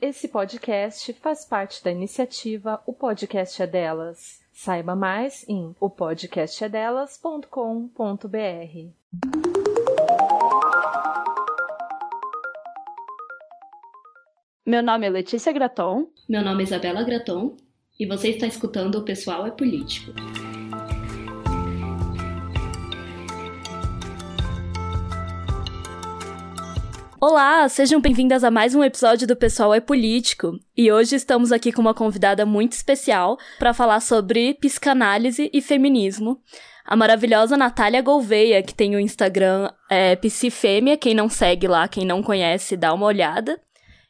Esse podcast faz parte da iniciativa O Podcast é Delas. Saiba mais em opodcastedelas.com.br. Meu nome é Letícia Graton. Meu nome é Isabela Graton e você está escutando O Pessoal é Político. Olá, sejam bem-vindas a mais um episódio do Pessoal é Político. E hoje estamos aqui com uma convidada muito especial para falar sobre psicanálise e feminismo. A maravilhosa Natália Gouveia, que tem o Instagram é, quem não segue lá, quem não conhece, dá uma olhada.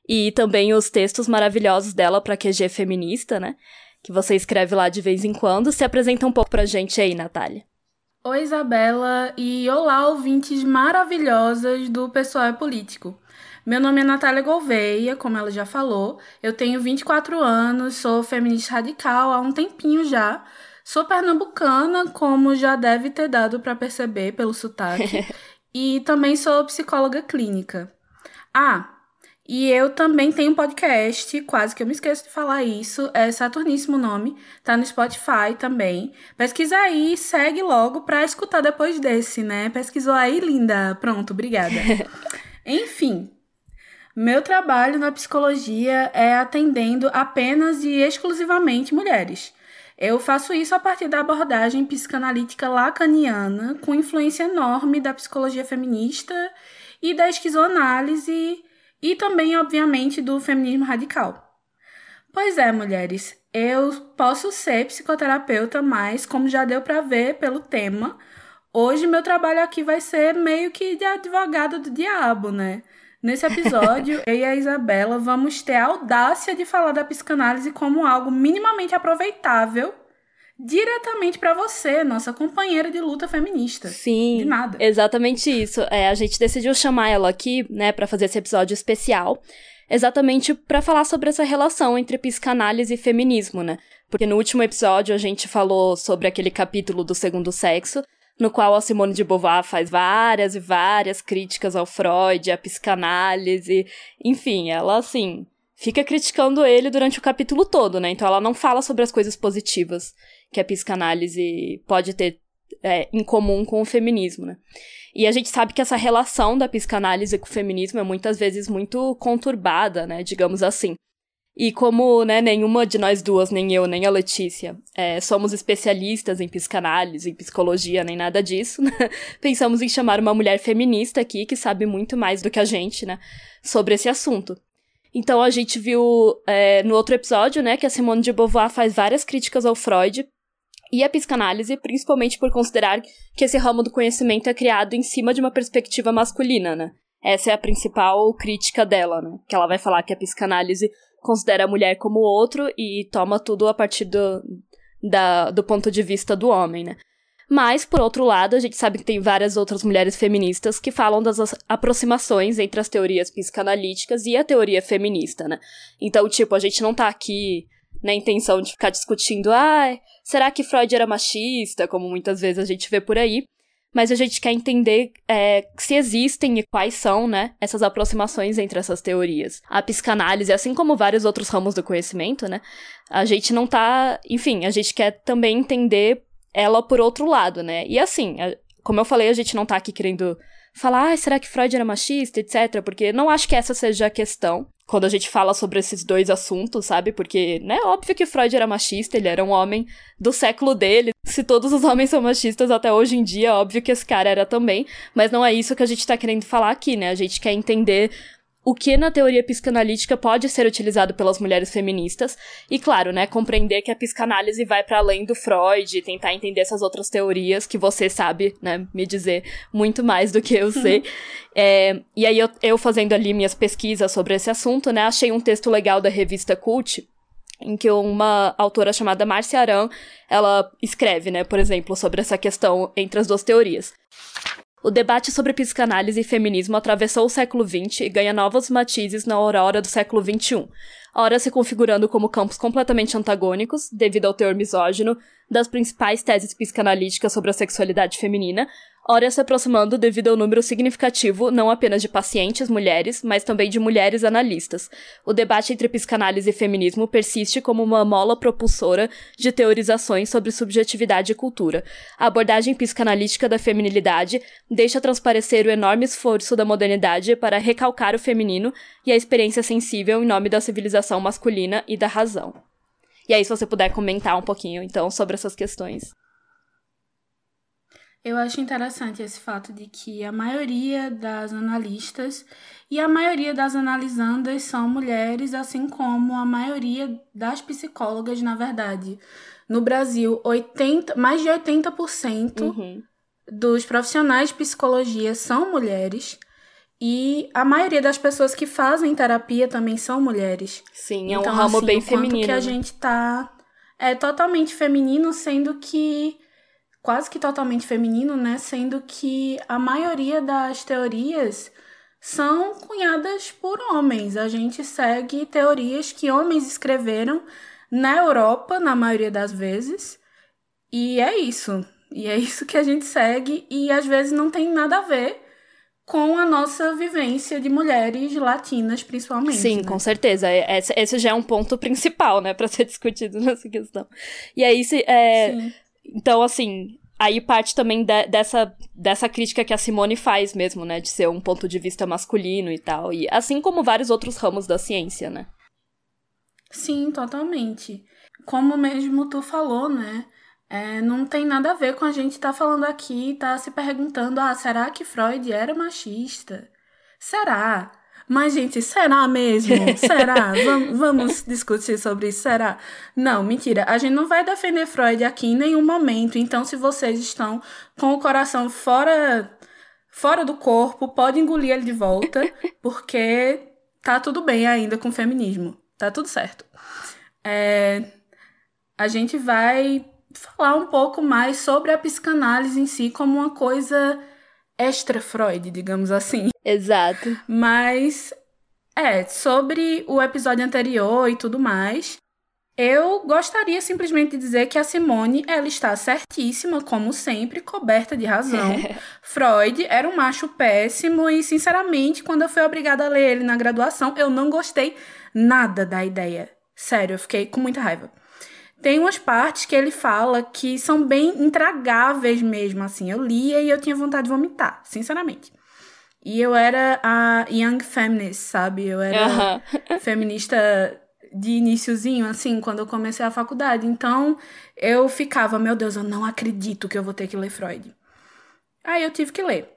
E também os textos maravilhosos dela para QG Feminista, né? Que você escreve lá de vez em quando. Se apresenta um pouco pra gente aí, Natália. Oi, Isabela, e olá, ouvintes maravilhosas do Pessoal é Político. Meu nome é Natália Gouveia, como ela já falou. Eu tenho 24 anos, sou feminista radical há um tempinho já. Sou pernambucana, como já deve ter dado para perceber pelo sotaque. e também sou psicóloga clínica. Ah, e eu também tenho um podcast, quase que eu me esqueço de falar isso, é Saturníssimo nome, tá no Spotify também. Pesquisa aí, segue logo pra escutar depois desse, né? Pesquisou aí, linda? Pronto, obrigada. Enfim, meu trabalho na psicologia é atendendo apenas e exclusivamente mulheres. Eu faço isso a partir da abordagem psicanalítica lacaniana, com influência enorme da psicologia feminista e da esquizoanálise e também, obviamente, do feminismo radical. Pois é, mulheres, eu posso ser psicoterapeuta, mas, como já deu para ver pelo tema, hoje meu trabalho aqui vai ser meio que de advogado do diabo, né? Nesse episódio, eu e a Isabela vamos ter a audácia de falar da psicanálise como algo minimamente aproveitável diretamente para você, nossa companheira de luta feminista. Sim. De nada. Exatamente isso. É, a gente decidiu chamar ela aqui, né, para fazer esse episódio especial, exatamente para falar sobre essa relação entre psicanálise e feminismo, né? Porque no último episódio a gente falou sobre aquele capítulo do segundo sexo, no qual a Simone de Beauvoir faz várias e várias críticas ao Freud, à psicanálise, enfim, ela assim, fica criticando ele durante o capítulo todo, né? Então ela não fala sobre as coisas positivas que a psicanálise pode ter é, em comum com o feminismo, né? E a gente sabe que essa relação da psicanálise com o feminismo é muitas vezes muito conturbada, né? Digamos assim. E como né, nenhuma de nós duas, nem eu, nem a Letícia, é, somos especialistas em psicanálise, em psicologia, nem nada disso, né? pensamos em chamar uma mulher feminista aqui que sabe muito mais do que a gente, né? Sobre esse assunto. Então a gente viu é, no outro episódio, né, que a Simone de Beauvoir faz várias críticas ao Freud e a psicanálise, principalmente por considerar que esse ramo do conhecimento é criado em cima de uma perspectiva masculina, né? Essa é a principal crítica dela, né? Que ela vai falar que a psicanálise considera a mulher como outro e toma tudo a partir do, da, do ponto de vista do homem, né? Mas, por outro lado, a gente sabe que tem várias outras mulheres feministas que falam das aproximações entre as teorias psicanalíticas e a teoria feminista, né? Então, tipo, a gente não tá aqui na intenção de ficar discutindo, ah, será que Freud era machista, como muitas vezes a gente vê por aí, mas a gente quer entender é, se existem e quais são, né, essas aproximações entre essas teorias. A psicanálise, assim como vários outros ramos do conhecimento, né, a gente não tá, enfim, a gente quer também entender ela por outro lado, né? E assim, como eu falei, a gente não tá aqui querendo falar, ah, será que Freud era machista, etc. Porque não acho que essa seja a questão quando a gente fala sobre esses dois assuntos, sabe? Porque, né, óbvio que Freud era machista, ele era um homem do século dele. Se todos os homens são machistas até hoje em dia, óbvio que esse cara era também. Mas não é isso que a gente tá querendo falar aqui, né? A gente quer entender o que na teoria psicanalítica pode ser utilizado pelas mulheres feministas e claro, né, compreender que a psicanálise vai para além do Freud, tentar entender essas outras teorias que você sabe, né, me dizer muito mais do que eu sei. é, e aí eu, eu fazendo ali minhas pesquisas sobre esse assunto, né, achei um texto legal da revista Cult em que uma autora chamada Marcia Aran, ela escreve, né, por exemplo, sobre essa questão entre as duas teorias. O debate sobre psicanálise e feminismo atravessou o século XX e ganha novos matizes na aurora do século XXI, ora se configurando como campos completamente antagônicos, devido ao teor misógino, das principais teses psicanalíticas sobre a sexualidade feminina, ora se aproximando devido ao número significativo não apenas de pacientes mulheres, mas também de mulheres analistas. O debate entre psicanálise e feminismo persiste como uma mola propulsora de teorizações sobre subjetividade e cultura. A abordagem psicanalítica da feminilidade deixa transparecer o enorme esforço da modernidade para recalcar o feminino e a experiência sensível em nome da civilização masculina e da razão. E aí, se você puder comentar um pouquinho, então, sobre essas questões. Eu acho interessante esse fato de que a maioria das analistas e a maioria das analisandas são mulheres, assim como a maioria das psicólogas, na verdade. No Brasil, 80, mais de 80% uhum. dos profissionais de psicologia são mulheres. E a maioria das pessoas que fazem terapia também são mulheres. Sim, é então, um ramo assim, bem feminino. que a gente tá é totalmente feminino, sendo que quase que totalmente feminino, né? Sendo que a maioria das teorias são cunhadas por homens. A gente segue teorias que homens escreveram na Europa, na maioria das vezes. E é isso. E é isso que a gente segue e às vezes não tem nada a ver com a nossa vivência de mulheres latinas, principalmente. Sim, né? com certeza. É, esse, esse, já é um ponto principal, né, para ser discutido nessa questão. E aí, se, é, Sim. Então, assim, aí parte também de, dessa, dessa crítica que a Simone faz mesmo, né? De ser um ponto de vista masculino e tal. E assim como vários outros ramos da ciência, né? Sim, totalmente. Como mesmo tu falou, né? É, não tem nada a ver com a gente estar tá falando aqui, tá se perguntando, ah, será que Freud era machista? Será? Mas, gente, será mesmo? Será? vamos, vamos discutir sobre isso, será? Não, mentira. A gente não vai defender Freud aqui em nenhum momento. Então, se vocês estão com o coração fora, fora do corpo, pode engolir ele de volta, porque tá tudo bem ainda com o feminismo. Tá tudo certo. É, a gente vai falar um pouco mais sobre a psicanálise em si como uma coisa extra Freud, digamos assim. Exato. Mas é, sobre o episódio anterior e tudo mais, eu gostaria simplesmente de dizer que a Simone, ela está certíssima, como sempre, coberta de razão. Freud era um macho péssimo e, sinceramente, quando eu fui obrigada a ler ele na graduação, eu não gostei nada da ideia. Sério, eu fiquei com muita raiva. Tem umas partes que ele fala que são bem intragáveis mesmo, assim. Eu lia e eu tinha vontade de vomitar, sinceramente. E eu era a young feminist, sabe? Eu era feminista de iníciozinho, assim, quando eu comecei a faculdade. Então, eu ficava, meu Deus, eu não acredito que eu vou ter que ler Freud. Aí eu tive que ler.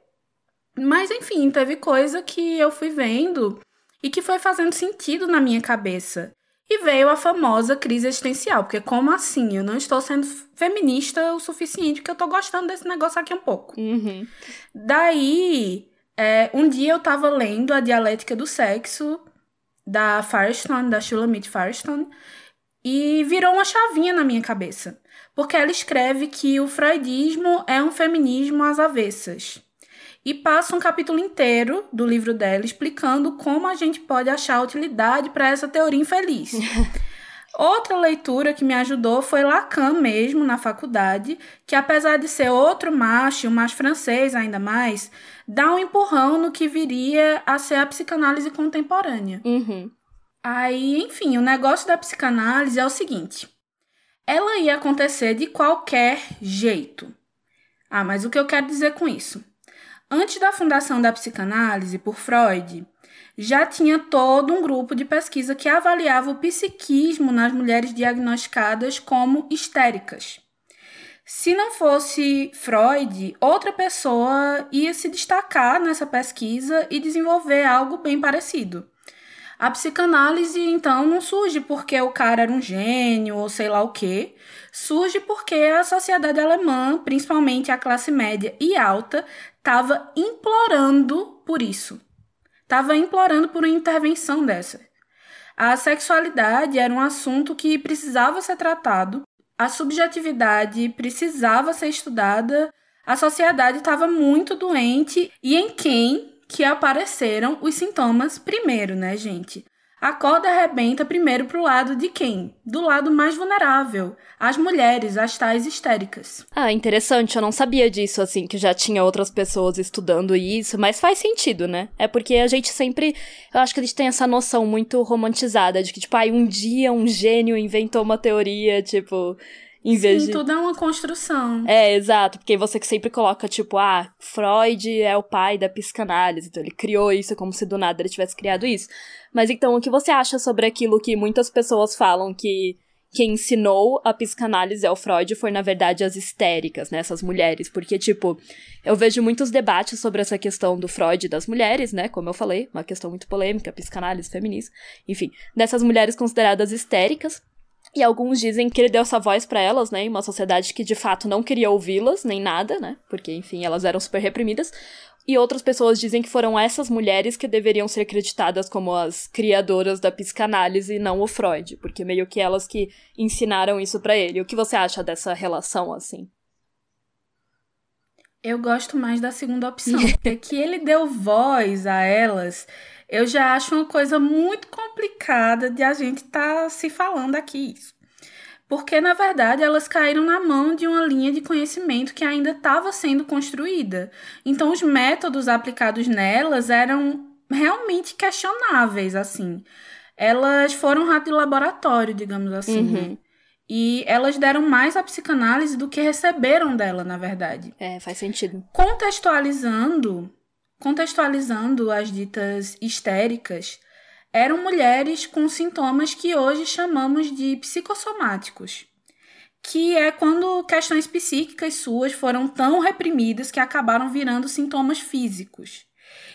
Mas, enfim, teve coisa que eu fui vendo e que foi fazendo sentido na minha cabeça. E veio a famosa crise existencial, porque como assim? Eu não estou sendo feminista o suficiente, porque eu estou gostando desse negócio aqui um pouco. Uhum. Daí, é, um dia eu estava lendo A Dialética do Sexo, da Firestone, da Shulamit Firestone, e virou uma chavinha na minha cabeça. Porque ela escreve que o freudismo é um feminismo às avessas e passa um capítulo inteiro do livro dela explicando como a gente pode achar utilidade para essa teoria infeliz. Outra leitura que me ajudou foi Lacan mesmo, na faculdade, que apesar de ser outro macho, um macho francês ainda mais, dá um empurrão no que viria a ser a psicanálise contemporânea. Uhum. Aí, enfim, o negócio da psicanálise é o seguinte: ela ia acontecer de qualquer jeito. Ah, mas o que eu quero dizer com isso? Antes da fundação da psicanálise por Freud, já tinha todo um grupo de pesquisa que avaliava o psiquismo nas mulheres diagnosticadas como histéricas. Se não fosse Freud, outra pessoa ia se destacar nessa pesquisa e desenvolver algo bem parecido. A psicanálise, então, não surge porque o cara era um gênio ou sei lá o quê. Surge porque a sociedade alemã, principalmente a classe média e alta, estava implorando por isso. Estava implorando por uma intervenção dessa. A sexualidade era um assunto que precisava ser tratado, a subjetividade precisava ser estudada, a sociedade estava muito doente e em quem que apareceram os sintomas primeiro, né, gente? a corda arrebenta primeiro para o lado de quem? Do lado mais vulnerável, as mulheres, as tais histéricas. Ah, interessante, eu não sabia disso, assim, que já tinha outras pessoas estudando isso, mas faz sentido, né? É porque a gente sempre, eu acho que a gente tem essa noção muito romantizada de que, tipo, ai, um dia um gênio inventou uma teoria, tipo, em vez Sim, de... tudo é uma construção. É, exato, porque você que sempre coloca, tipo, ah, Freud é o pai da psicanálise, então ele criou isso como se do nada ele tivesse criado isso. Mas então, o que você acha sobre aquilo que muitas pessoas falam que quem ensinou a psicanálise ao Freud foi, na verdade, as histéricas, né? Essas mulheres. Porque, tipo, eu vejo muitos debates sobre essa questão do Freud e das mulheres, né? Como eu falei, uma questão muito polêmica, psicanálise, feminista. Enfim, dessas mulheres consideradas histéricas. E alguns dizem que ele deu essa voz para elas, né, em uma sociedade que de fato não queria ouvi-las, nem nada, né, porque enfim, elas eram super reprimidas. E outras pessoas dizem que foram essas mulheres que deveriam ser acreditadas como as criadoras da psicanálise e não o Freud, porque meio que elas que ensinaram isso para ele. O que você acha dessa relação assim? Eu gosto mais da segunda opção, porque que ele deu voz a elas eu já acho uma coisa muito complicada de a gente estar tá se falando aqui isso. Porque, na verdade, elas caíram na mão de uma linha de conhecimento que ainda estava sendo construída. Então, os métodos aplicados nelas eram realmente questionáveis, assim. Elas foram rato de laboratório, digamos assim. Uhum. Né? E elas deram mais à psicanálise do que receberam dela, na verdade. É, faz sentido. Contextualizando, contextualizando as ditas histéricas, eram mulheres com sintomas que hoje chamamos de psicossomáticos, que é quando questões psíquicas suas foram tão reprimidas que acabaram virando sintomas físicos.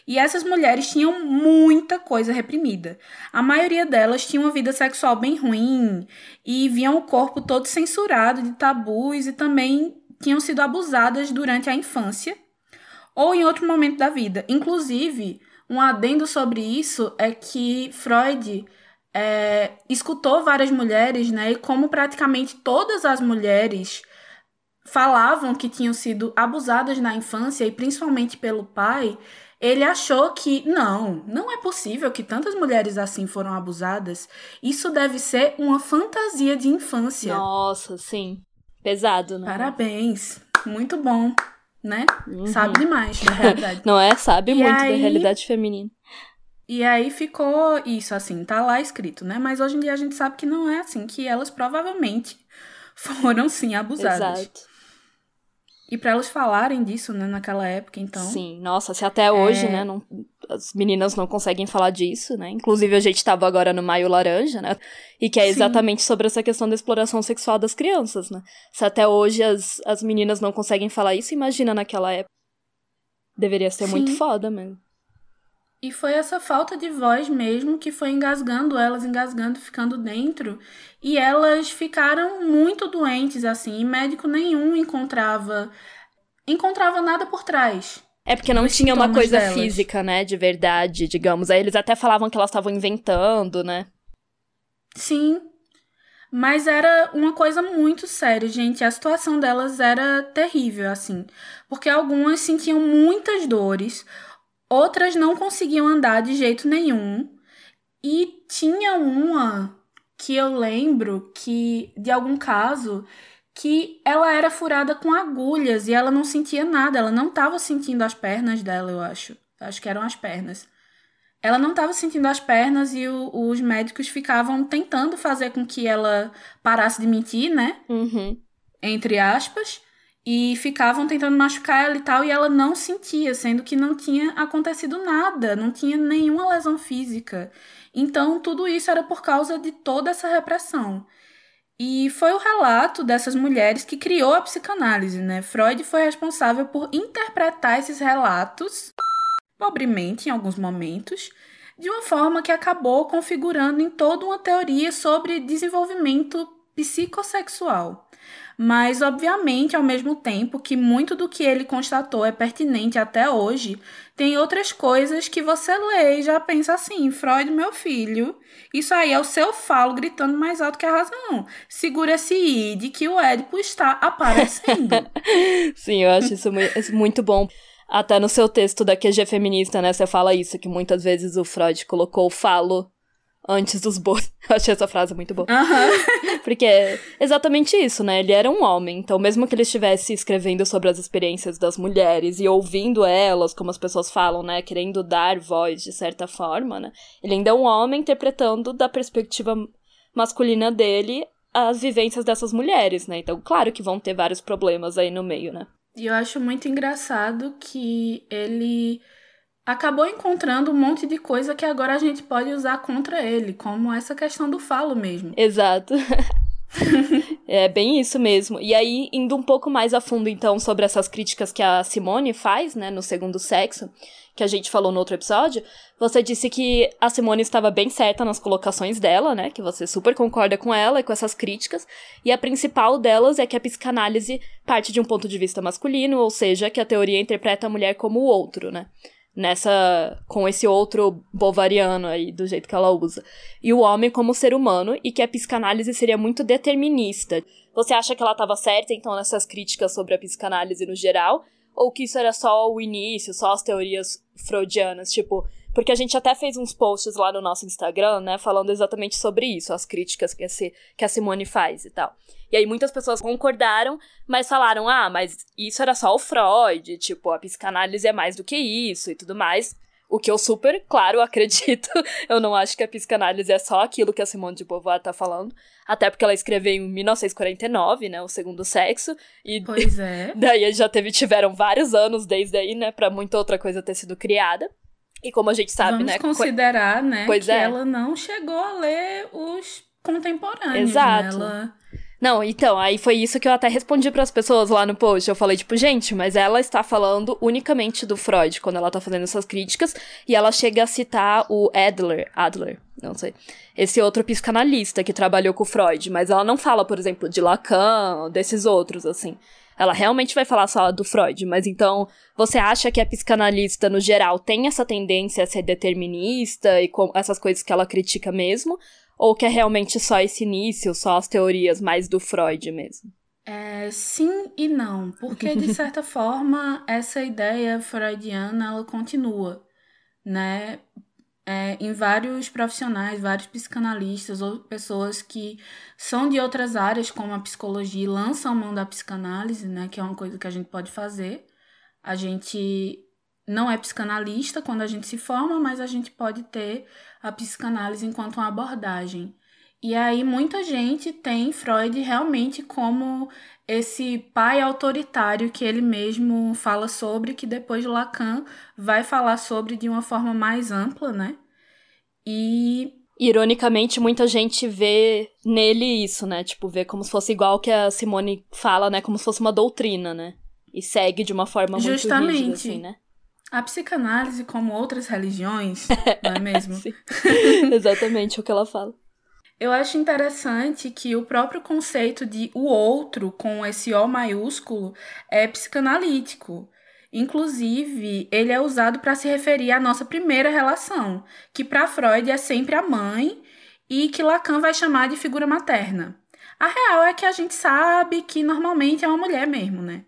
E essas mulheres tinham muita coisa reprimida. A maioria delas tinha uma vida sexual bem ruim e viam o corpo todo censurado de tabus e também tinham sido abusadas durante a infância ou em outro momento da vida. Inclusive, um adendo sobre isso é que Freud é, escutou várias mulheres, né? E como praticamente todas as mulheres falavam que tinham sido abusadas na infância e principalmente pelo pai, ele achou que não, não é possível que tantas mulheres assim foram abusadas. Isso deve ser uma fantasia de infância. Nossa, sim. Pesado, né? Parabéns. Muito bom né? Uhum. Sabe demais da realidade. Não é? Sabe e muito aí... da realidade feminina. E aí ficou isso, assim, tá lá escrito, né? Mas hoje em dia a gente sabe que não é assim, que elas provavelmente foram sim abusadas. Exato. E para elas falarem disso, né, naquela época, então. Sim, nossa, se até hoje, é... né, não, as meninas não conseguem falar disso, né? Inclusive a gente tava agora no Maio Laranja, né? E que é exatamente Sim. sobre essa questão da exploração sexual das crianças, né? Se até hoje as, as meninas não conseguem falar isso, imagina naquela época. Deveria ser Sim. muito foda mesmo. E foi essa falta de voz mesmo que foi engasgando elas, engasgando, ficando dentro. E elas ficaram muito doentes, assim, e médico nenhum encontrava encontrava nada por trás. É porque não tinha uma coisa delas. física, né, de verdade, digamos. Aí eles até falavam que elas estavam inventando, né? Sim. Mas era uma coisa muito séria, gente. A situação delas era terrível, assim. Porque algumas sentiam muitas dores, Outras não conseguiam andar de jeito nenhum. E tinha uma que eu lembro que de algum caso que ela era furada com agulhas e ela não sentia nada, ela não estava sentindo as pernas dela, eu acho. Acho que eram as pernas. Ela não estava sentindo as pernas e o, os médicos ficavam tentando fazer com que ela parasse de mentir, né? Uhum. Entre aspas e ficavam tentando machucar ela e tal, e ela não sentia, sendo que não tinha acontecido nada, não tinha nenhuma lesão física. Então, tudo isso era por causa de toda essa repressão. E foi o relato dessas mulheres que criou a psicanálise, né? Freud foi responsável por interpretar esses relatos, pobremente em alguns momentos, de uma forma que acabou configurando em toda uma teoria sobre desenvolvimento psicossexual. Mas, obviamente, ao mesmo tempo que muito do que ele constatou é pertinente até hoje, tem outras coisas que você lê e já pensa assim: Freud, meu filho, isso aí é o seu falo gritando mais alto que a razão. Segura esse id que o Édipo está aparecendo. Sim, eu acho isso muito bom. Até no seu texto da QG Feminista, né, você fala isso, que muitas vezes o Freud colocou o falo antes dos bois. Eu achei essa frase muito boa. Uhum. Porque é exatamente isso, né? Ele era um homem, então mesmo que ele estivesse escrevendo sobre as experiências das mulheres e ouvindo elas, como as pessoas falam, né? Querendo dar voz de certa forma, né? Ele ainda é um homem interpretando da perspectiva masculina dele as vivências dessas mulheres, né? Então, claro que vão ter vários problemas aí no meio, né? E eu acho muito engraçado que ele acabou encontrando um monte de coisa que agora a gente pode usar contra ele, como essa questão do falo mesmo. Exato. é bem isso mesmo. E aí, indo um pouco mais a fundo, então, sobre essas críticas que a Simone faz, né, no segundo sexo, que a gente falou no outro episódio, você disse que a Simone estava bem certa nas colocações dela, né, que você super concorda com ela e com essas críticas, e a principal delas é que a psicanálise parte de um ponto de vista masculino, ou seja, que a teoria interpreta a mulher como o outro, né nessa com esse outro bovariano aí do jeito que ela usa. E o homem como ser humano e que a psicanálise seria muito determinista. Você acha que ela estava certa então nessas críticas sobre a psicanálise no geral ou que isso era só o início, só as teorias freudianas, tipo, porque a gente até fez uns posts lá no nosso Instagram, né, falando exatamente sobre isso, as críticas que a, que a Simone faz e tal. E aí muitas pessoas concordaram, mas falaram: ah, mas isso era só o Freud, tipo, a psicanálise é mais do que isso e tudo mais. O que eu super, claro, acredito. Eu não acho que a psicanálise é só aquilo que a Simone de Beauvoir tá falando. Até porque ela escreveu em 1949, né? O Segundo Sexo. E pois é. Daí já teve, tiveram vários anos desde aí, né? Pra muita outra coisa ter sido criada. E como a gente sabe, Vamos né? considerar, né? Pois que é. ela não chegou a ler os contemporâneos. Exato. Né? Ela não, então, aí foi isso que eu até respondi para as pessoas lá no post. Eu falei, tipo, gente, mas ela está falando unicamente do Freud quando ela tá fazendo essas críticas, e ela chega a citar o Adler, Adler, não sei, esse outro psicanalista que trabalhou com o Freud, mas ela não fala, por exemplo, de Lacan, desses outros, assim. Ela realmente vai falar só do Freud, mas então você acha que a psicanalista, no geral, tem essa tendência a ser determinista e com essas coisas que ela critica mesmo? Ou que é realmente só esse início, só as teorias mais do Freud mesmo? É, sim e não, porque de certa forma essa ideia freudiana ela continua, né? É, em vários profissionais, vários psicanalistas ou pessoas que são de outras áreas, como a psicologia, lançam mão da psicanálise, né? Que é uma coisa que a gente pode fazer. A gente não é psicanalista quando a gente se forma, mas a gente pode ter a psicanálise enquanto uma abordagem. E aí muita gente tem Freud realmente como esse pai autoritário que ele mesmo fala sobre, que depois Lacan vai falar sobre de uma forma mais ampla, né? E ironicamente, muita gente vê nele isso, né? Tipo, vê como se fosse igual que a Simone fala, né? Como se fosse uma doutrina, né? E segue de uma forma muito Justamente. rígida, assim, né? A psicanálise, como outras religiões, não é mesmo? Sim. Exatamente o que ela fala. Eu acho interessante que o próprio conceito de o outro, com esse O maiúsculo, é psicanalítico. Inclusive, ele é usado para se referir à nossa primeira relação, que para Freud é sempre a mãe e que Lacan vai chamar de figura materna. A real é que a gente sabe que normalmente é uma mulher mesmo, né?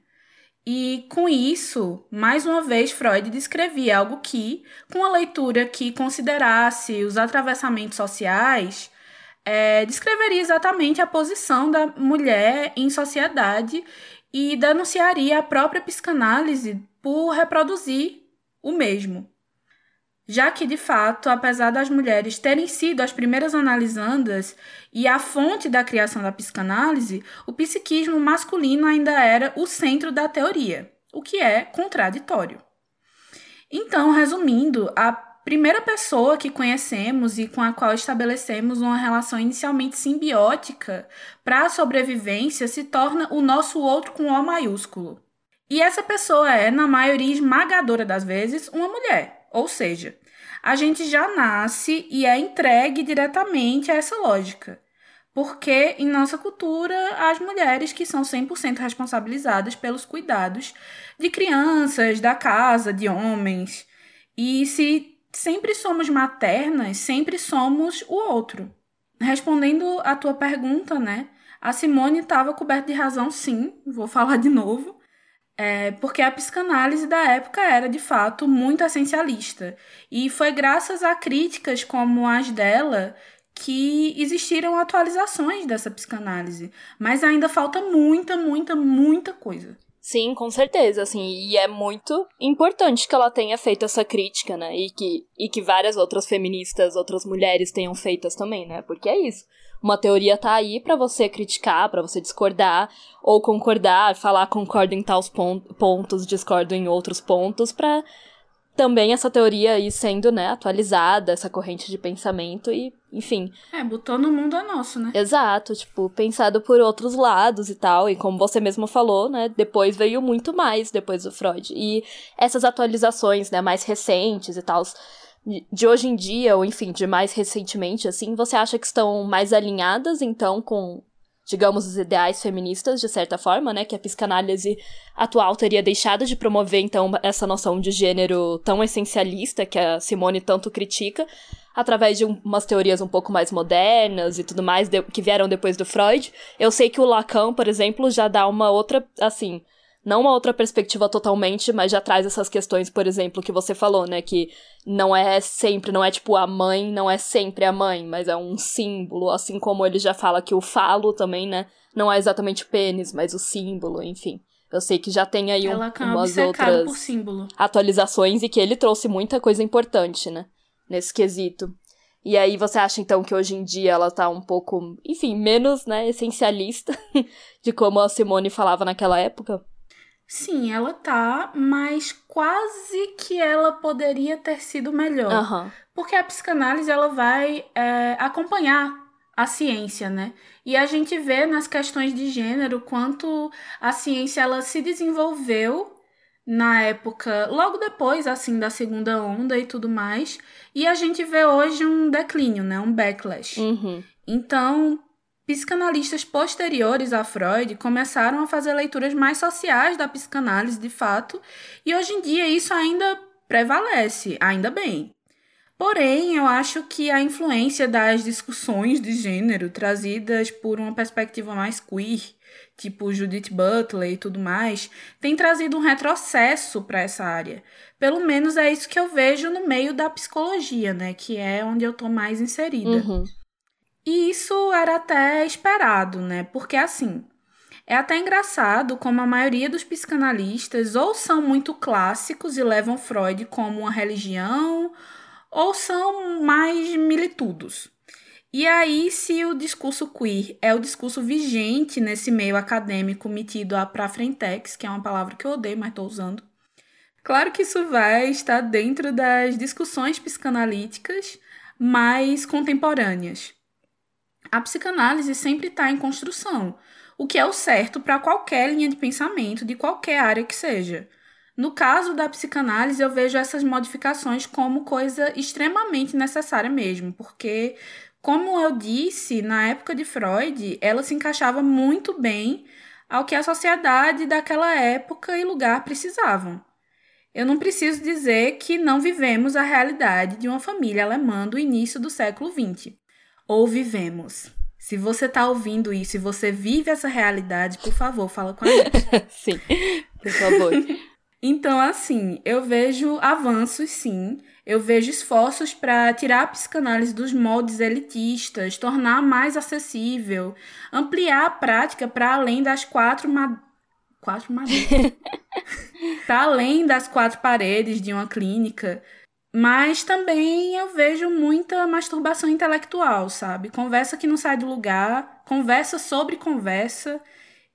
E com isso, mais uma vez, Freud descrevia algo que, com a leitura que considerasse os atravessamentos sociais, é, descreveria exatamente a posição da mulher em sociedade e denunciaria a própria psicanálise por reproduzir o mesmo. Já que, de fato, apesar das mulheres terem sido as primeiras analisandas e a fonte da criação da psicanálise, o psiquismo masculino ainda era o centro da teoria, o que é contraditório. Então, resumindo, a primeira pessoa que conhecemos e com a qual estabelecemos uma relação inicialmente simbiótica para a sobrevivência se torna o nosso outro com O maiúsculo. E essa pessoa é, na maioria esmagadora das vezes, uma mulher. Ou seja, a gente já nasce e é entregue diretamente a essa lógica. Porque em nossa cultura, as mulheres que são 100% responsabilizadas pelos cuidados de crianças, da casa, de homens. E se sempre somos maternas, sempre somos o outro. Respondendo à tua pergunta, né? A Simone estava coberta de razão, sim, vou falar de novo. É, porque a psicanálise da época era, de fato, muito essencialista. E foi graças a críticas como as dela que existiram atualizações dessa psicanálise, mas ainda falta muita, muita, muita coisa. Sim, com certeza, assim, e é muito importante que ela tenha feito essa crítica, né, e que, e que várias outras feministas, outras mulheres tenham feitas também, né, porque é isso. Uma teoria tá aí para você criticar, para você discordar, ou concordar, falar concordo em tais pontos, discordo em outros pontos, para também essa teoria aí sendo, né, atualizada, essa corrente de pensamento e, enfim. É, botou no mundo é nosso, né? Exato, tipo, pensado por outros lados e tal, e como você mesmo falou, né, depois veio muito mais depois do Freud. E essas atualizações, né, mais recentes e tal, de hoje em dia, ou enfim, de mais recentemente, assim, você acha que estão mais alinhadas, então, com digamos, os ideais feministas, de certa forma, né? Que a psicanálise atual teria deixado de promover, então, essa noção de gênero tão essencialista que a Simone tanto critica, através de umas teorias um pouco mais modernas e tudo mais, de, que vieram depois do Freud. Eu sei que o Lacan, por exemplo, já dá uma outra, assim, não uma outra perspectiva totalmente, mas já traz essas questões, por exemplo, que você falou, né? Que não é sempre, não é tipo a mãe, não é sempre a mãe, mas é um símbolo, assim como ele já fala que o falo também, né? Não é exatamente o pênis, mas o símbolo, enfim. Eu sei que já tem aí um, umas outras atualizações e que ele trouxe muita coisa importante, né? Nesse quesito. E aí você acha então que hoje em dia ela tá um pouco, enfim, menos, né, essencialista de como a Simone falava naquela época? Sim, ela tá, mas quase que ela poderia ter sido melhor. Uhum. Porque a psicanálise ela vai é, acompanhar a ciência, né? E a gente vê nas questões de gênero quanto a ciência ela se desenvolveu na época, logo depois, assim, da segunda onda e tudo mais. E a gente vê hoje um declínio, né? Um backlash. Uhum. Então, Psicanalistas posteriores a Freud começaram a fazer leituras mais sociais da psicanálise de fato, e hoje em dia isso ainda prevalece, ainda bem. Porém, eu acho que a influência das discussões de gênero trazidas por uma perspectiva mais queer, tipo Judith Butler e tudo mais, tem trazido um retrocesso para essa área. Pelo menos é isso que eu vejo no meio da psicologia, né, que é onde eu estou mais inserida. Uhum. E isso era até esperado, né? Porque assim, é até engraçado como a maioria dos psicanalistas ou são muito clássicos e levam Freud como uma religião, ou são mais militudos. E aí, se o discurso queer é o discurso vigente nesse meio acadêmico metido a pra frentex, que é uma palavra que eu odeio, mas estou usando, claro que isso vai estar dentro das discussões psicanalíticas mais contemporâneas. A psicanálise sempre está em construção, o que é o certo para qualquer linha de pensamento, de qualquer área que seja. No caso da psicanálise, eu vejo essas modificações como coisa extremamente necessária mesmo, porque, como eu disse, na época de Freud, ela se encaixava muito bem ao que a sociedade daquela época e lugar precisavam. Eu não preciso dizer que não vivemos a realidade de uma família alemã do início do século XX ou vivemos. Se você está ouvindo isso e você vive essa realidade, por favor, fala com a gente. sim, por favor. então, assim, eu vejo avanços, sim. Eu vejo esforços para tirar a psicanálise dos moldes elitistas, tornar mais acessível, ampliar a prática para além das quatro ma... quatro madeiras. para além das quatro paredes de uma clínica, mas também eu vejo muita masturbação intelectual, sabe? Conversa que não sai do lugar, conversa sobre conversa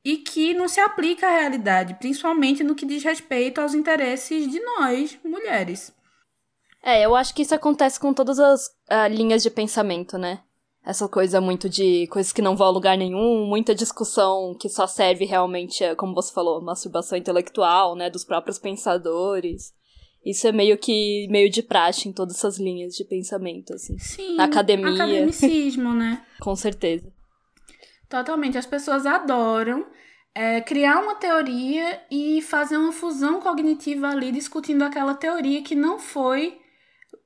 e que não se aplica à realidade, principalmente no que diz respeito aos interesses de nós, mulheres. É, eu acho que isso acontece com todas as uh, linhas de pensamento, né? Essa coisa muito de coisas que não vão a lugar nenhum, muita discussão que só serve realmente, como você falou, masturbação intelectual, né? Dos próprios pensadores. Isso é meio que meio de praxe em todas essas linhas de pensamento, assim. Sim. Na academia. Academicismo, né? Com certeza. Totalmente. As pessoas adoram é, criar uma teoria e fazer uma fusão cognitiva ali, discutindo aquela teoria que não foi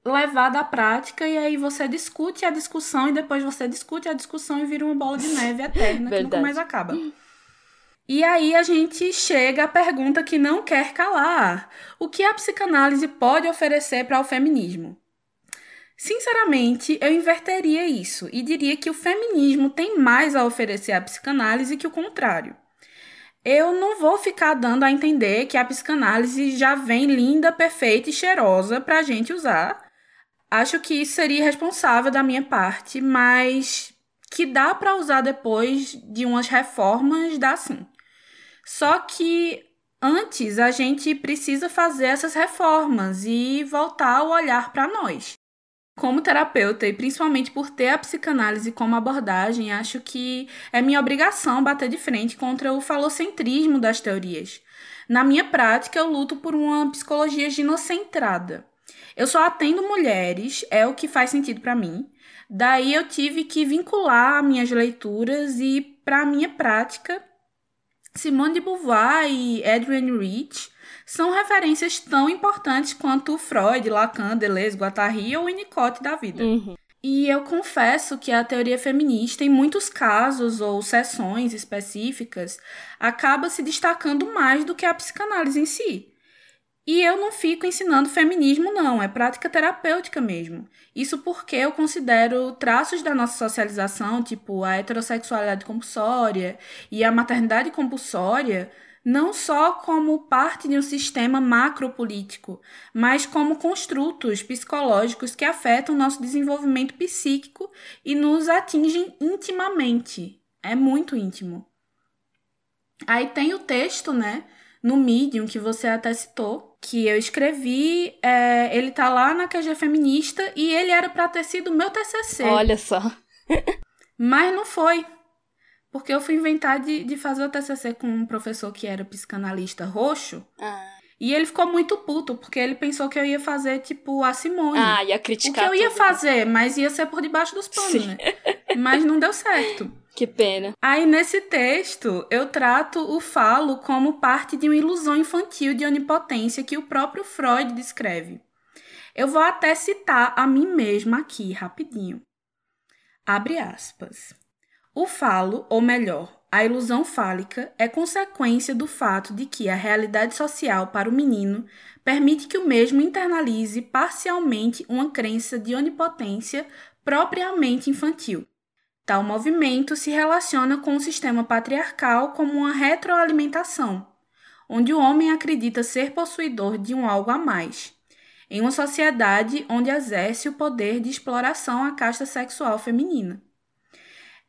levada à prática, e aí você discute a discussão e depois você discute a discussão e vira uma bola de neve eterna que nunca mais acaba. E aí a gente chega à pergunta que não quer calar: o que a psicanálise pode oferecer para o feminismo? Sinceramente, eu inverteria isso e diria que o feminismo tem mais a oferecer à psicanálise que o contrário. Eu não vou ficar dando a entender que a psicanálise já vem linda, perfeita e cheirosa para a gente usar. Acho que isso seria irresponsável da minha parte, mas que dá para usar depois de umas reformas, dá sim. Só que antes a gente precisa fazer essas reformas e voltar o olhar para nós. Como terapeuta e principalmente por ter a psicanálise como abordagem, acho que é minha obrigação bater de frente contra o falocentrismo das teorias. Na minha prática, eu luto por uma psicologia ginocentrada. Eu só atendo mulheres, é o que faz sentido para mim. Daí eu tive que vincular minhas leituras e para minha prática, Simone de Beauvoir e Adrienne Rich são referências tão importantes quanto Freud, Lacan, Deleuze, Guattari ou Winnicott da vida. Uhum. E eu confesso que a teoria feminista, em muitos casos ou sessões específicas, acaba se destacando mais do que a psicanálise em si. E eu não fico ensinando feminismo, não, é prática terapêutica mesmo. Isso porque eu considero traços da nossa socialização, tipo a heterossexualidade compulsória e a maternidade compulsória, não só como parte de um sistema macropolítico, mas como construtos psicológicos que afetam nosso desenvolvimento psíquico e nos atingem intimamente. É muito íntimo. Aí tem o texto, né, no Medium, que você até citou, que eu escrevi, é, ele tá lá na QG Feminista e ele era para ter sido meu TCC. Olha só. mas não foi. Porque eu fui inventar de, de fazer o TCC com um professor que era psicanalista roxo. Ah. E ele ficou muito puto, porque ele pensou que eu ia fazer, tipo, a Simone. Ah, ia criticar. O que eu ia tudo. fazer, mas ia ser por debaixo dos panos, né? Mas não deu certo. Que pena. Aí, nesse texto, eu trato o falo como parte de uma ilusão infantil de onipotência que o próprio Freud descreve. Eu vou até citar a mim mesma aqui, rapidinho. Abre aspas. O falo, ou melhor, a ilusão fálica, é consequência do fato de que a realidade social para o menino permite que o mesmo internalize parcialmente uma crença de onipotência propriamente infantil. Tal movimento se relaciona com o sistema patriarcal como uma retroalimentação, onde o homem acredita ser possuidor de um algo a mais, em uma sociedade onde exerce o poder de exploração à casta sexual feminina.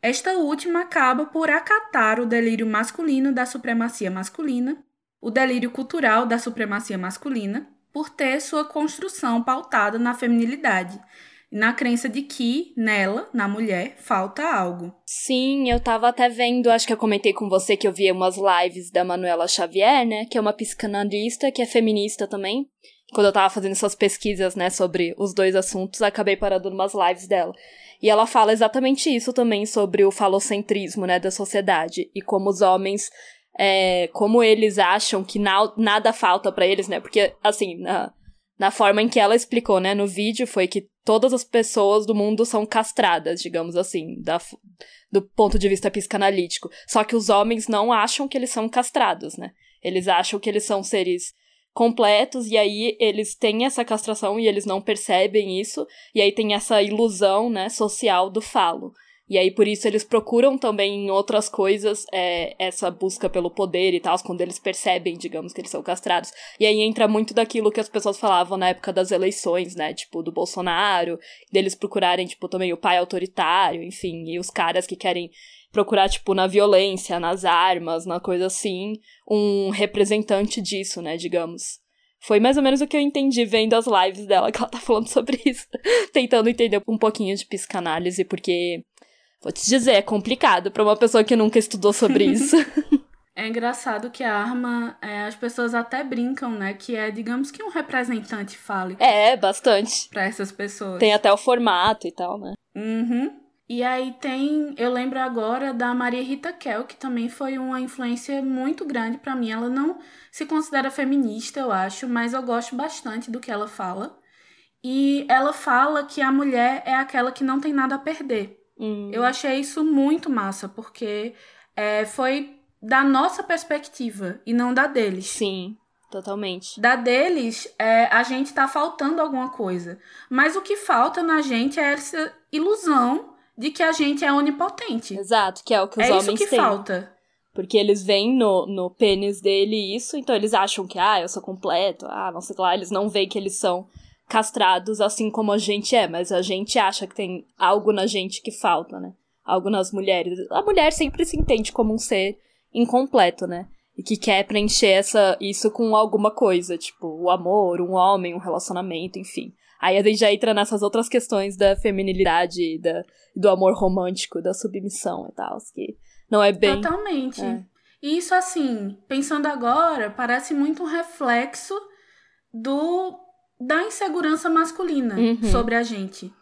Esta última acaba por acatar o delírio masculino da supremacia masculina, o delírio cultural da supremacia masculina, por ter sua construção pautada na feminilidade, na crença de que nela, na mulher, falta algo. Sim, eu tava até vendo, acho que eu comentei com você que eu via umas lives da Manuela Xavier, né, que é uma psicanalista, que é feminista também. Quando eu tava fazendo essas pesquisas, né, sobre os dois assuntos, acabei parando umas lives dela. E ela fala exatamente isso também sobre o falocentrismo, né, da sociedade e como os homens é, como eles acham que na, nada falta para eles, né? Porque assim, na, na forma em que ela explicou, né, no vídeo foi que todas as pessoas do mundo são castradas, digamos assim, da, do ponto de vista psicanalítico. Só que os homens não acham que eles são castrados, né? Eles acham que eles são seres completos e aí eles têm essa castração e eles não percebem isso e aí tem essa ilusão né social do falo e aí por isso eles procuram também em outras coisas é, essa busca pelo poder e tal quando eles percebem digamos que eles são castrados e aí entra muito daquilo que as pessoas falavam na época das eleições né tipo do Bolsonaro deles procurarem tipo também o pai autoritário enfim e os caras que querem procurar, tipo, na violência, nas armas, na coisa assim, um representante disso, né, digamos. Foi mais ou menos o que eu entendi vendo as lives dela, que ela tá falando sobre isso. Tentando entender um pouquinho de psicanálise, porque, vou te dizer, é complicado para uma pessoa que nunca estudou sobre isso. É engraçado que a arma, é, as pessoas até brincam, né? Que é, digamos que um representante fálico. É, bastante. Pra essas pessoas. Tem até o formato e tal, né? Uhum. E aí tem, eu lembro agora da Maria Rita Kel, que também foi uma influência muito grande para mim. Ela não se considera feminista, eu acho, mas eu gosto bastante do que ela fala. E ela fala que a mulher é aquela que não tem nada a perder. Hum. Eu achei isso muito massa, porque é, foi da nossa perspectiva e não da deles. Sim. Totalmente. Da deles, é, a gente tá faltando alguma coisa. Mas o que falta na gente é essa ilusão de que a gente é onipotente. Exato, que é o que os é homens isso que têm. falta. Porque eles veem no, no pênis dele isso, então eles acham que, ah, eu sou completo, ah, não sei lá, eles não veem que eles são castrados assim como a gente é, mas a gente acha que tem algo na gente que falta, né? Algo nas mulheres. A mulher sempre se entende como um ser incompleto, né? E que quer preencher essa, isso com alguma coisa, tipo o amor, um homem, um relacionamento, enfim. Aí a gente já entra nessas outras questões da feminilidade, da, do amor romântico, da submissão e tal, que não é bem. Totalmente. É. E isso, assim, pensando agora, parece muito um reflexo do da insegurança masculina Uhum. sobre a gente.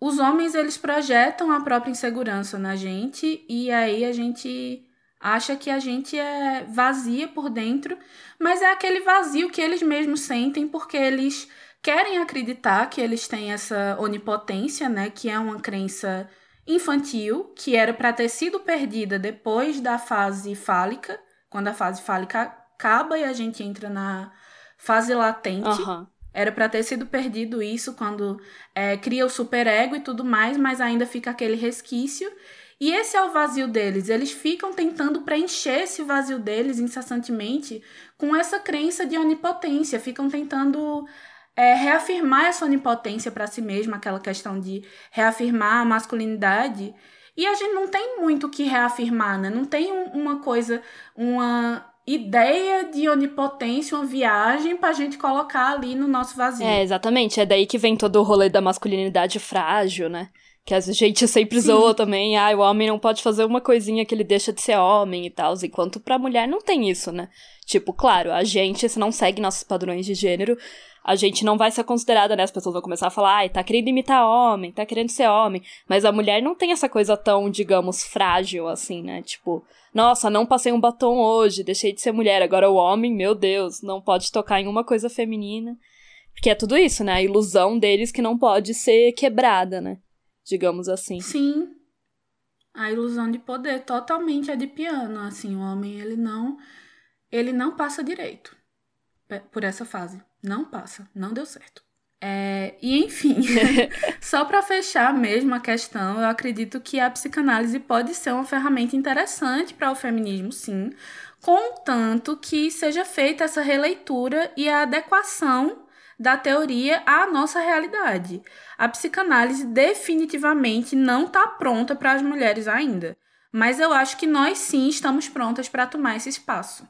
Os homens, eles projetam a própria insegurança na gente e aí a gente acha que a gente é vazia por dentro, mas é aquele vazio que eles mesmos sentem porque eles querem acreditar que eles têm essa onipotência, né, que é uma crença infantil, que era para ter sido perdida depois da fase fálica, quando a fase fálica acaba e a gente entra na fase latente. Aham. Era para ter sido perdido isso quando é, cria o superego e tudo mais, mas ainda fica aquele resquício. E esse é o vazio deles. Eles ficam tentando preencher esse vazio deles incessantemente com essa crença de onipotência. Ficam tentando é, reafirmar essa onipotência para si mesma, aquela questão de reafirmar a masculinidade. E a gente não tem muito o que reafirmar, né? Não tem um- uma coisa, uma ideia de onipotência, uma viagem pra gente colocar ali no nosso vazio. É, exatamente. É daí que vem todo o rolê da masculinidade frágil, né? Que a gente sempre Sim. zoa também, ah, o homem não pode fazer uma coisinha que ele deixa de ser homem e tal, enquanto pra mulher não tem isso, né? Tipo, claro, a gente, se não segue nossos padrões de gênero, a gente não vai ser considerada, né? As pessoas vão começar a falar, ai, tá querendo imitar homem, tá querendo ser homem. Mas a mulher não tem essa coisa tão, digamos, frágil assim, né? Tipo, nossa, não passei um batom hoje, deixei de ser mulher. Agora o homem, meu Deus, não pode tocar em uma coisa feminina. Porque é tudo isso, né? A ilusão deles que não pode ser quebrada, né? Digamos assim. Sim. A ilusão de poder totalmente é de piano, assim, o homem ele não ele não passa direito por essa fase. Não passa, não deu certo. É, e enfim, só para fechar mesmo a questão, eu acredito que a psicanálise pode ser uma ferramenta interessante para o feminismo, sim, contanto que seja feita essa releitura e a adequação da teoria à nossa realidade. A psicanálise definitivamente não está pronta para as mulheres ainda, mas eu acho que nós sim estamos prontas para tomar esse espaço.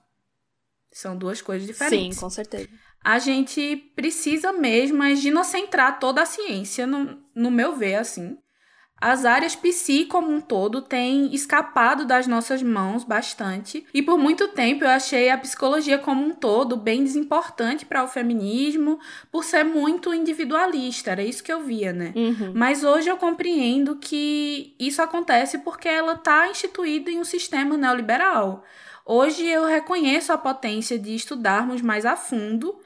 São duas coisas Sim, diferentes. com certeza. A gente precisa mesmo é ginocentrar toda a ciência, no, no meu ver, assim. As áreas psi como um todo têm escapado das nossas mãos bastante, e por muito tempo eu achei a psicologia como um todo bem desimportante para o feminismo, por ser muito individualista, era isso que eu via, né? Uhum. Mas hoje eu compreendo que isso acontece porque ela está instituída em um sistema neoliberal. Hoje eu reconheço a potência de estudarmos mais a fundo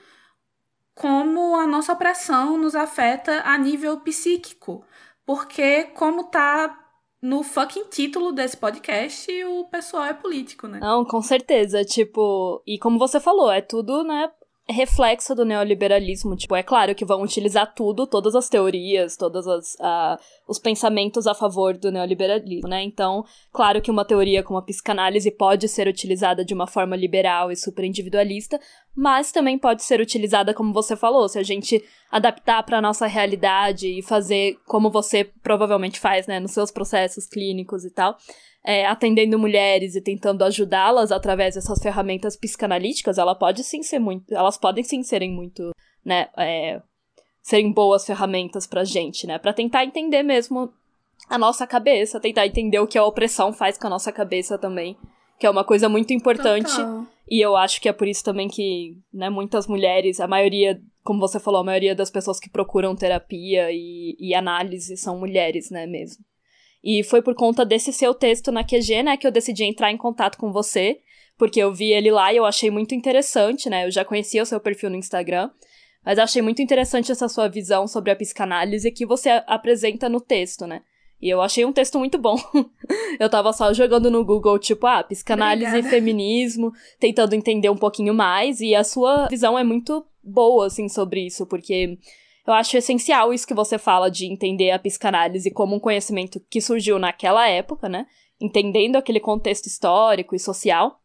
como a nossa opressão nos afeta a nível psíquico. Porque, como tá no fucking título desse podcast, o pessoal é político, né? Não, com certeza. Tipo, e como você falou, é tudo, né? Reflexo do neoliberalismo. Tipo, é claro que vão utilizar tudo, todas as teorias, todos ah, os pensamentos a favor do neoliberalismo, né? Então, claro que uma teoria como a psicanálise pode ser utilizada de uma forma liberal e super individualista, mas também pode ser utilizada como você falou, se a gente adaptar para nossa realidade e fazer como você provavelmente faz, né, nos seus processos clínicos e tal, é, atendendo mulheres e tentando ajudá-las através dessas ferramentas psicanalíticas, ela pode sim ser muito, elas podem sim serem muito, né, é, serem boas ferramentas pra gente, né, para tentar entender mesmo a nossa cabeça, tentar entender o que a opressão faz com a nossa cabeça também, que é uma coisa muito importante. Total. E eu acho que é por isso também que, né, muitas mulheres, a maioria, como você falou, a maioria das pessoas que procuram terapia e, e análise são mulheres, né, mesmo. E foi por conta desse seu texto na QG, né, que eu decidi entrar em contato com você, porque eu vi ele lá e eu achei muito interessante, né, eu já conhecia o seu perfil no Instagram, mas achei muito interessante essa sua visão sobre a psicanálise que você apresenta no texto, né. E eu achei um texto muito bom. eu tava só jogando no Google, tipo, ah, psicanálise e feminismo, tentando entender um pouquinho mais, e a sua visão é muito boa, assim, sobre isso, porque eu acho essencial isso que você fala de entender a psicanálise como um conhecimento que surgiu naquela época, né? Entendendo aquele contexto histórico e social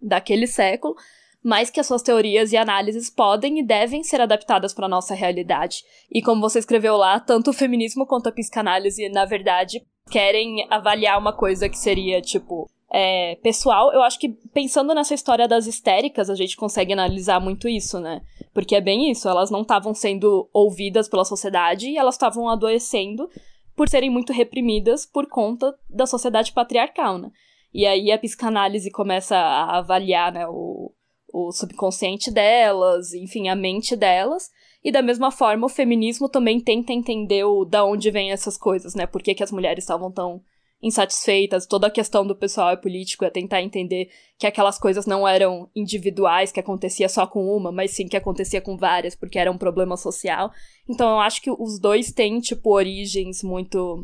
daquele século, mas que as suas teorias e análises podem e devem ser adaptadas para a nossa realidade. E como você escreveu lá, tanto o feminismo quanto a psicanálise, na verdade, querem avaliar uma coisa que seria, tipo, é, pessoal. Eu acho que pensando nessa história das histéricas, a gente consegue analisar muito isso, né? Porque é bem isso, elas não estavam sendo ouvidas pela sociedade e elas estavam adoecendo por serem muito reprimidas por conta da sociedade patriarcal, né? E aí a psicanálise começa a avaliar, né, o, o subconsciente delas, enfim, a mente delas. E da mesma forma, o feminismo também tenta entender o, da onde vêm essas coisas, né? Por que, que as mulheres estavam tão insatisfeitas. Toda a questão do pessoal é político é tentar entender que aquelas coisas não eram individuais, que acontecia só com uma, mas sim que acontecia com várias, porque era um problema social. Então eu acho que os dois têm, tipo, origens muito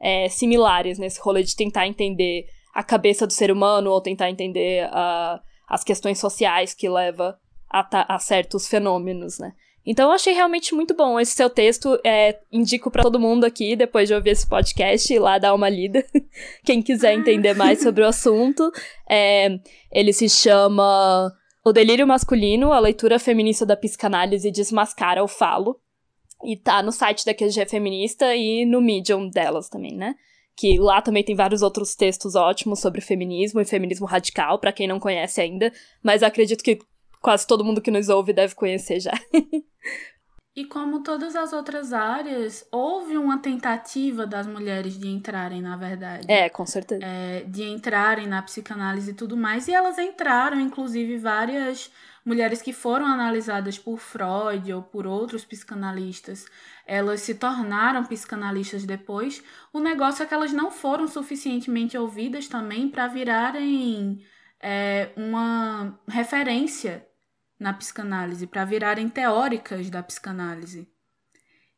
é, similares nesse rolê de tentar entender a cabeça do ser humano ou tentar entender uh, as questões sociais que leva a, a certos fenômenos, né? Então eu achei realmente muito bom esse seu texto. É, indico para todo mundo aqui, depois de ouvir esse podcast, ir lá dar uma lida. Quem quiser entender mais sobre o assunto. É, ele se chama O Delírio Masculino, a leitura feminista da psicanálise desmascara o falo. E tá no site da QG Feminista e no Medium delas também, né? que lá também tem vários outros textos ótimos sobre feminismo e feminismo radical, para quem não conhece ainda, mas acredito que quase todo mundo que nos ouve deve conhecer já. e como todas as outras áreas, houve uma tentativa das mulheres de entrarem, na verdade. É, com certeza. É, de entrarem na psicanálise e tudo mais, e elas entraram, inclusive várias mulheres que foram analisadas por Freud ou por outros psicanalistas, elas se tornaram psicanalistas depois. O negócio é que elas não foram suficientemente ouvidas também para virarem é, uma referência na psicanálise, para virarem teóricas da psicanálise.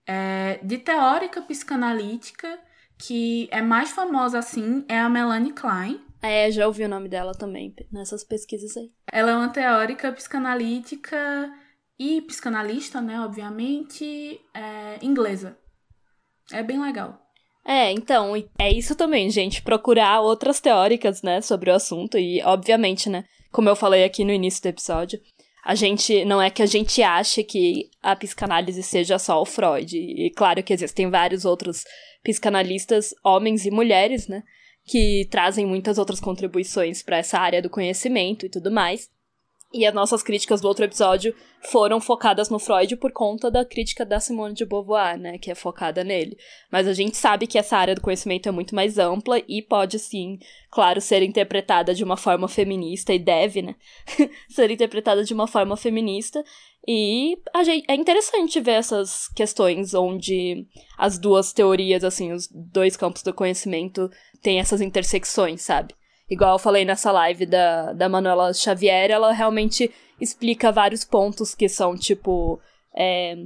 É, de teórica psicanalítica, que é mais famosa assim, é a Melanie Klein, é, já ouvi o nome dela também nessas pesquisas aí. Ela é uma teórica psicanalítica e psicanalista, né, obviamente, é, inglesa. É bem legal. É, então, é isso também, gente, procurar outras teóricas, né, sobre o assunto e, obviamente, né, como eu falei aqui no início do episódio, a gente, não é que a gente ache que a psicanálise seja só o Freud, e claro que existem vários outros psicanalistas, homens e mulheres, né, que trazem muitas outras contribuições para essa área do conhecimento e tudo mais. E as nossas críticas do outro episódio foram focadas no Freud por conta da crítica da Simone de Beauvoir, né, que é focada nele. Mas a gente sabe que essa área do conhecimento é muito mais ampla e pode sim, claro, ser interpretada de uma forma feminista e deve, né, ser interpretada de uma forma feminista. E gente, é interessante ver essas questões onde as duas teorias, assim, os dois campos do conhecimento têm essas intersecções, sabe? Igual eu falei nessa live da, da Manuela Xavier, ela realmente explica vários pontos que são, tipo. É,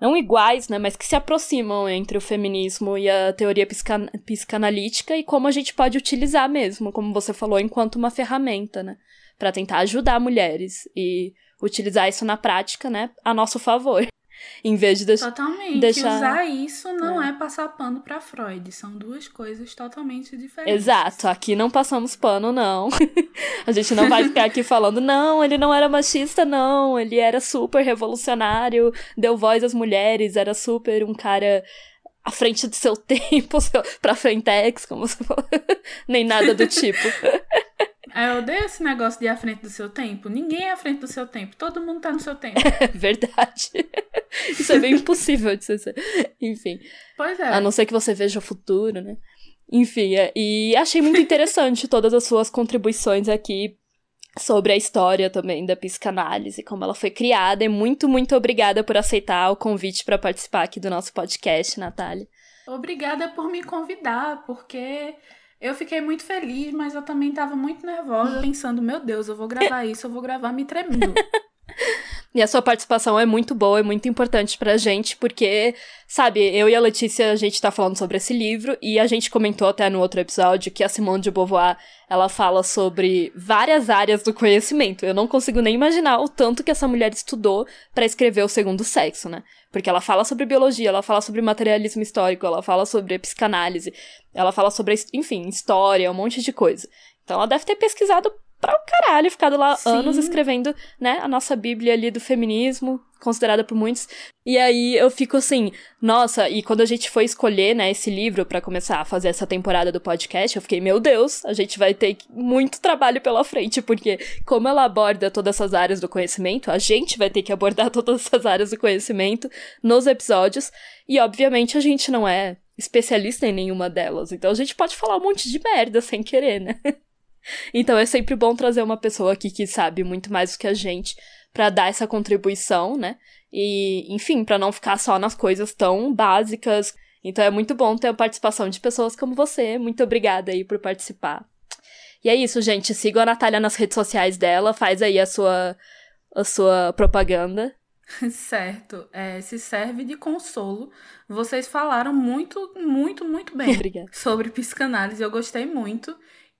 não iguais, né, mas que se aproximam entre o feminismo e a teoria psican psicanalítica e como a gente pode utilizar mesmo, como você falou, enquanto uma ferramenta, né, para tentar ajudar mulheres e utilizar isso na prática, né, a nosso favor. Em vez de deixar. Totalmente. Deixar... Usar isso não é. é passar pano para Freud. São duas coisas totalmente diferentes. Exato. Aqui não passamos pano, não. a gente não vai ficar aqui falando, não, ele não era machista, não. Ele era super revolucionário, deu voz às mulheres, era super um cara à frente do seu tempo, pra frentex, como você falou. Nem nada do tipo. É, eu odeio esse negócio de ir à frente do seu tempo. Ninguém é à frente do seu tempo. Todo mundo tá no seu tempo. É verdade. Isso é bem impossível de ser. Enfim. Pois é. A não ser que você veja o futuro, né? Enfim, é, e achei muito interessante todas as suas contribuições aqui sobre a história também da psicanálise, como ela foi criada. E muito, muito obrigada por aceitar o convite para participar aqui do nosso podcast, Natália. Obrigada por me convidar, porque eu fiquei muito feliz, mas eu também estava muito nervosa, pensando, meu Deus, eu vou gravar isso, eu vou gravar me tremendo. E a sua participação é muito boa, é muito importante pra gente, porque, sabe, eu e a Letícia, a gente tá falando sobre esse livro, e a gente comentou até no outro episódio que a Simone de Beauvoir, ela fala sobre várias áreas do conhecimento. Eu não consigo nem imaginar o tanto que essa mulher estudou para escrever O Segundo Sexo, né? Porque ela fala sobre biologia, ela fala sobre materialismo histórico, ela fala sobre psicanálise, ela fala sobre, enfim, história, um monte de coisa. Então ela deve ter pesquisado pra o caralho, ficado lá Sim. anos escrevendo, né, a nossa bíblia ali do feminismo, considerada por muitos. E aí eu fico assim, nossa, e quando a gente foi escolher, né, esse livro para começar a fazer essa temporada do podcast, eu fiquei, meu Deus, a gente vai ter muito trabalho pela frente, porque como ela aborda todas essas áreas do conhecimento, a gente vai ter que abordar todas essas áreas do conhecimento nos episódios, e obviamente a gente não é especialista em nenhuma delas, então a gente pode falar um monte de merda sem querer, né? Então é sempre bom trazer uma pessoa aqui que sabe muito mais do que a gente para dar essa contribuição, né? E, enfim, para não ficar só nas coisas tão básicas. Então é muito bom ter a participação de pessoas como você. Muito obrigada aí por participar. E é isso, gente. Sigam a Natália nas redes sociais dela, faz aí a sua, a sua propaganda. Certo. É, se serve de consolo. Vocês falaram muito, muito, muito bem Obrigada. sobre psicanálise. Eu gostei muito.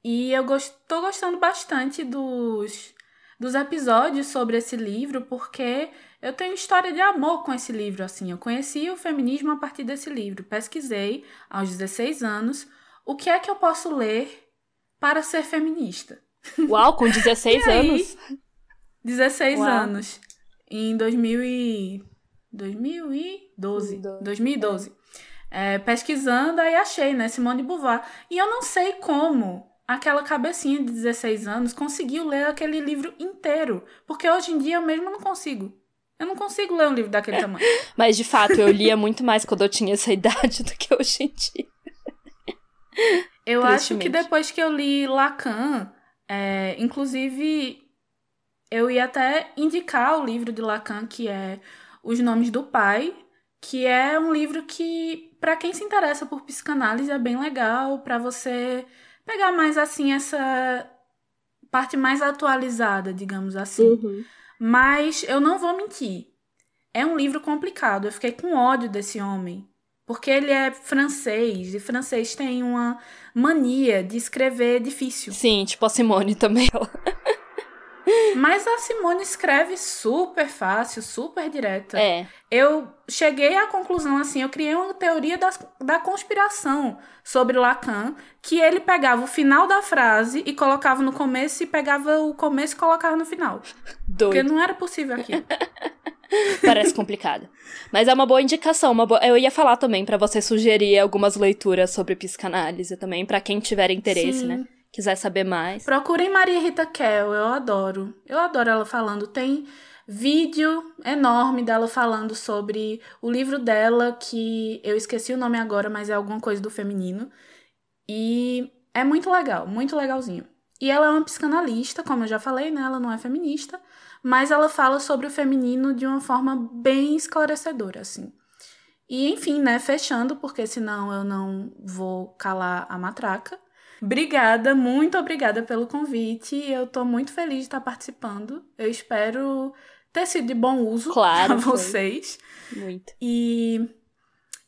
E eu gost tô gostando bastante dos, dos episódios sobre esse livro, porque eu tenho história de amor com esse livro, assim. Eu conheci o feminismo a partir desse livro. Pesquisei aos 16 anos o que é que eu posso ler para ser feminista. Uau, com 16 aí, anos. 16 Uau. anos. Em 2000 e... 2012. 2012. É, pesquisando, aí achei, né? Simone de Beauvoir. E eu não sei como aquela cabecinha de 16 anos conseguiu ler aquele livro inteiro. Porque hoje em dia eu mesmo não consigo. Eu não consigo ler um livro daquele tamanho. Mas de fato, eu lia muito mais quando eu tinha essa idade do que hoje em dia. Eu acho que depois que eu li Lacan, é, inclusive eu ia até indicar o livro de Lacan, que é Os Nomes do Pai, que é um livro que, para quem se interessa por psicanálise, é bem legal para você pegar mais assim essa parte mais atualizada, digamos assim. Uhum. Mas eu não vou mentir. É um livro complicado. Eu fiquei com ódio desse homem. Porque ele é francês, e francês tem uma mania de escrever difícil. Sim, tipo a Simone também. Mas a Simone escreve super fácil, super direta. É. Eu cheguei à conclusão assim, eu criei uma teoria da, da conspiração sobre Lacan, que ele pegava o final da frase e colocava no começo e pegava o começo e colocava no final. Doido. Porque não era possível aquilo. Parece complicado. Mas é uma boa indicação. Uma bo... Eu ia falar também para você sugerir algumas leituras sobre psicanálise também, para quem tiver interesse, Sim. né? Quiser saber mais. Procurem Maria Rita Kell, eu adoro. Eu adoro ela falando. Tem vídeo enorme dela falando sobre o livro dela, que eu esqueci o nome agora, mas é alguma coisa do feminino. E é muito legal, muito legalzinho. E ela é uma psicanalista, como eu já falei, né? Ela não é feminista, mas ela fala sobre o feminino de uma forma bem esclarecedora, assim. E enfim, né, fechando, porque senão eu não vou calar a matraca. Obrigada, muito obrigada pelo convite. Eu tô muito feliz de estar participando. Eu espero ter sido de bom uso claro, para vocês. Muito. E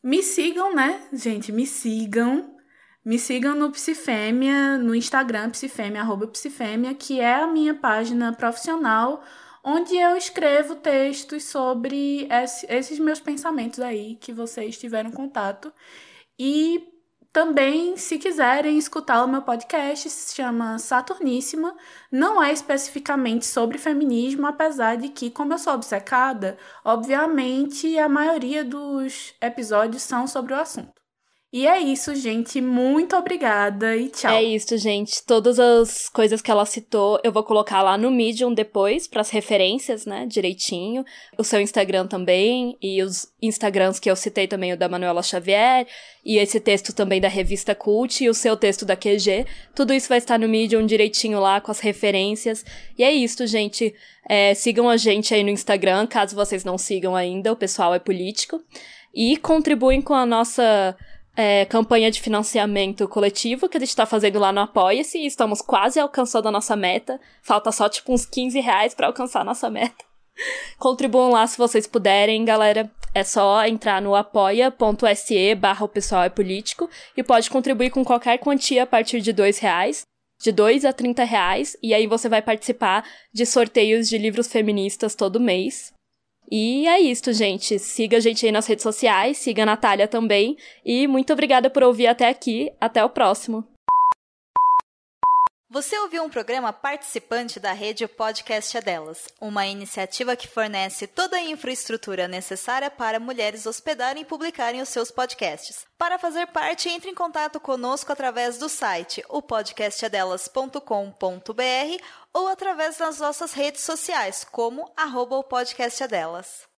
me sigam, né, gente? Me sigam. Me sigam no Psifêmia, no Instagram, psifêmia, arroba psifêmia, que é a minha página profissional, onde eu escrevo textos sobre esses meus pensamentos aí que vocês tiveram contato. E também, se quiserem escutar o meu podcast, se chama Saturníssima. Não é especificamente sobre feminismo, apesar de que, como eu sou obcecada, obviamente a maioria dos episódios são sobre o assunto. E é isso, gente. Muito obrigada e tchau. É isso, gente. Todas as coisas que ela citou, eu vou colocar lá no Medium depois, para as referências, né, direitinho. O seu Instagram também, e os Instagrams que eu citei também, o da Manuela Xavier, e esse texto também da revista Cult, e o seu texto da QG. Tudo isso vai estar no Medium direitinho lá, com as referências. E é isso, gente. É, sigam a gente aí no Instagram, caso vocês não sigam ainda, o pessoal é político. E contribuem com a nossa é, campanha de financiamento coletivo que a gente está fazendo lá no Apoia-se e estamos quase alcançando a nossa meta. Falta só, tipo, uns 15 reais para alcançar a nossa meta. Contribuam lá se vocês puderem, galera. É só entrar no apoia.se barra o pessoal é político e pode contribuir com qualquer quantia a partir de dois reais, de dois a trinta reais, e aí você vai participar de sorteios de livros feministas todo mês. E é isso, gente. Siga a gente aí nas redes sociais, siga a Natália também. E muito obrigada por ouvir até aqui. Até o próximo. Você ouviu um programa participante da rede Podcast é Delas, uma iniciativa que fornece toda a infraestrutura necessária para mulheres hospedarem e publicarem os seus podcasts. Para fazer parte, entre em contato conosco através do site opodcastadelas.com.br ou através das nossas redes sociais, como arroba o podcast é delas.